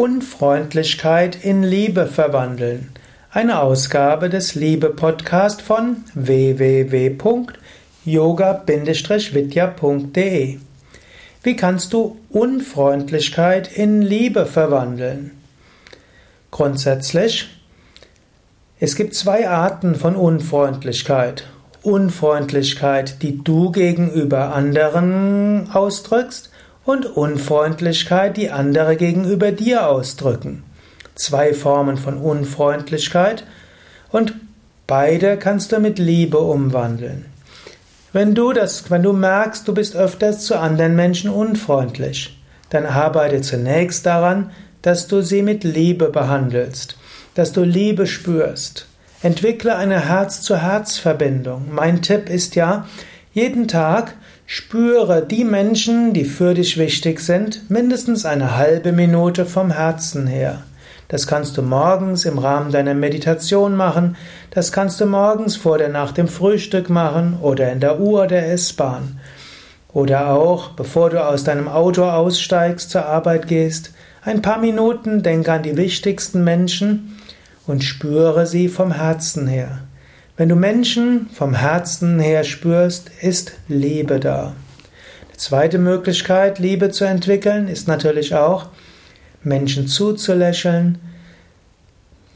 Unfreundlichkeit in Liebe verwandeln. Eine Ausgabe des Liebe-Podcast von www.yoga-vidya.de. Wie kannst du Unfreundlichkeit in Liebe verwandeln? Grundsätzlich, es gibt zwei Arten von Unfreundlichkeit. Unfreundlichkeit, die du gegenüber anderen ausdrückst und Unfreundlichkeit, die andere gegenüber dir ausdrücken. Zwei Formen von Unfreundlichkeit und beide kannst du mit Liebe umwandeln. Wenn du das, wenn du merkst, du bist öfters zu anderen Menschen unfreundlich, dann arbeite zunächst daran, dass du sie mit Liebe behandelst, dass du Liebe spürst. Entwickle eine Herz-zu-Herz-Verbindung. Mein Tipp ist ja, jeden Tag Spüre die Menschen, die für dich wichtig sind, mindestens eine halbe Minute vom Herzen her. Das kannst du morgens im Rahmen deiner Meditation machen, das kannst du morgens vor der nach dem Frühstück machen oder in der Uhr der S-Bahn. Oder auch, bevor du aus deinem Auto aussteigst, zur Arbeit gehst, ein paar Minuten denke an die wichtigsten Menschen und spüre sie vom Herzen her. Wenn du Menschen vom Herzen her spürst, ist Liebe da. Die zweite Möglichkeit, Liebe zu entwickeln, ist natürlich auch, Menschen zuzulächeln,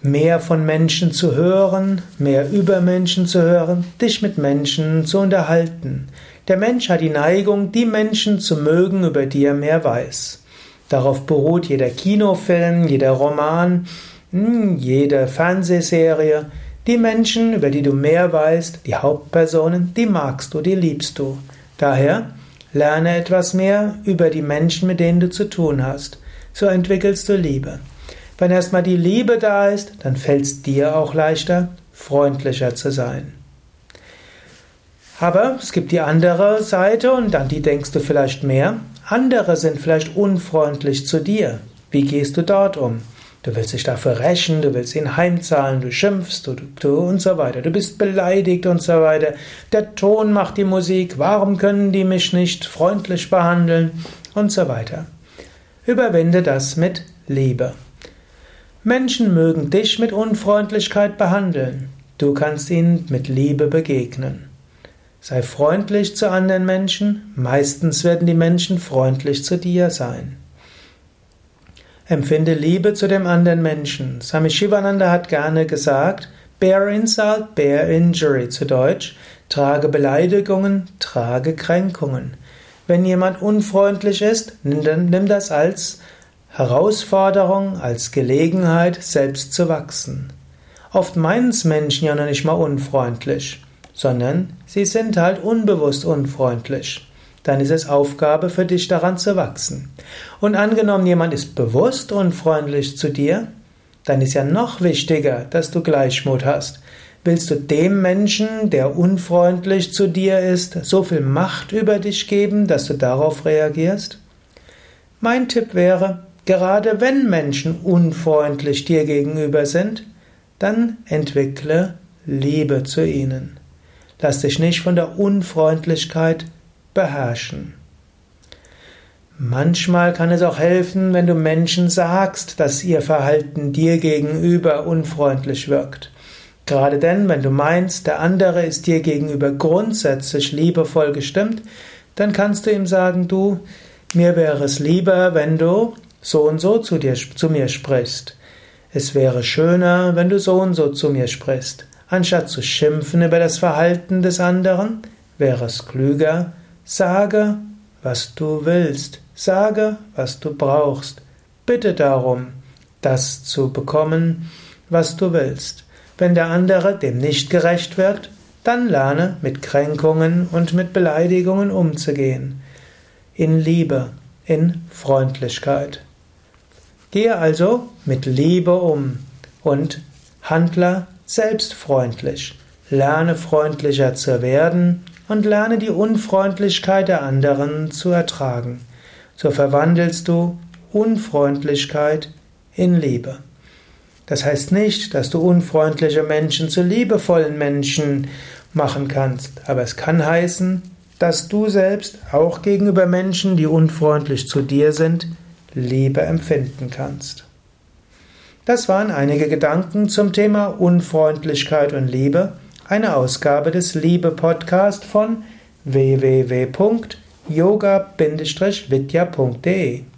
mehr von Menschen zu hören, mehr über Menschen zu hören, dich mit Menschen zu unterhalten. Der Mensch hat die Neigung, die Menschen zu mögen, über die er mehr weiß. Darauf beruht jeder Kinofilm, jeder Roman, hm, jede Fernsehserie. Die Menschen, über die du mehr weißt, die Hauptpersonen, die magst du, die liebst du. Daher lerne etwas mehr über die Menschen, mit denen du zu tun hast. So entwickelst du Liebe. Wenn erstmal die Liebe da ist, dann fällt es dir auch leichter, freundlicher zu sein. Aber es gibt die andere Seite und an die denkst du vielleicht mehr. Andere sind vielleicht unfreundlich zu dir. Wie gehst du dort um? Du willst dich dafür rächen, du willst ihn heimzahlen, du schimpfst du, du und so weiter. Du bist beleidigt und so weiter. Der Ton macht die Musik. Warum können die mich nicht freundlich behandeln? Und so weiter. Überwinde das mit Liebe. Menschen mögen dich mit Unfreundlichkeit behandeln. Du kannst ihnen mit Liebe begegnen. Sei freundlich zu anderen Menschen. Meistens werden die Menschen freundlich zu dir sein. Empfinde Liebe zu dem anderen Menschen. Swami Shivananda hat gerne gesagt, bear insult, bear injury zu Deutsch, trage Beleidigungen, trage Kränkungen. Wenn jemand unfreundlich ist, nimm, nimm das als Herausforderung, als Gelegenheit, selbst zu wachsen. Oft meinen es Menschen ja noch nicht mal unfreundlich, sondern sie sind halt unbewusst unfreundlich dann ist es Aufgabe für dich daran zu wachsen. Und angenommen, jemand ist bewusst unfreundlich zu dir, dann ist ja noch wichtiger, dass du Gleichmut hast. Willst du dem Menschen, der unfreundlich zu dir ist, so viel Macht über dich geben, dass du darauf reagierst? Mein Tipp wäre, gerade wenn Menschen unfreundlich dir gegenüber sind, dann entwickle Liebe zu ihnen. Lass dich nicht von der Unfreundlichkeit beherrschen. Manchmal kann es auch helfen, wenn du Menschen sagst, dass ihr Verhalten dir gegenüber unfreundlich wirkt. Gerade denn, wenn du meinst, der andere ist dir gegenüber grundsätzlich liebevoll gestimmt, dann kannst du ihm sagen, du, mir wäre es lieber, wenn du so und so zu dir, zu mir sprichst. Es wäre schöner, wenn du so und so zu mir sprichst. Anstatt zu schimpfen über das Verhalten des anderen, wäre es klüger, Sage, was du willst, sage, was du brauchst. Bitte darum, das zu bekommen, was du willst. Wenn der andere dem nicht gerecht wird, dann lerne mit Kränkungen und mit Beleidigungen umzugehen. In Liebe, in Freundlichkeit. Gehe also mit Liebe um und handle selbstfreundlich. Lerne freundlicher zu werden und lerne die Unfreundlichkeit der anderen zu ertragen. So verwandelst du Unfreundlichkeit in Liebe. Das heißt nicht, dass du unfreundliche Menschen zu liebevollen Menschen machen kannst, aber es kann heißen, dass du selbst auch gegenüber Menschen, die unfreundlich zu dir sind, Liebe empfinden kannst. Das waren einige Gedanken zum Thema Unfreundlichkeit und Liebe, eine Ausgabe des Liebe Podcast von www.yoga-vidya.de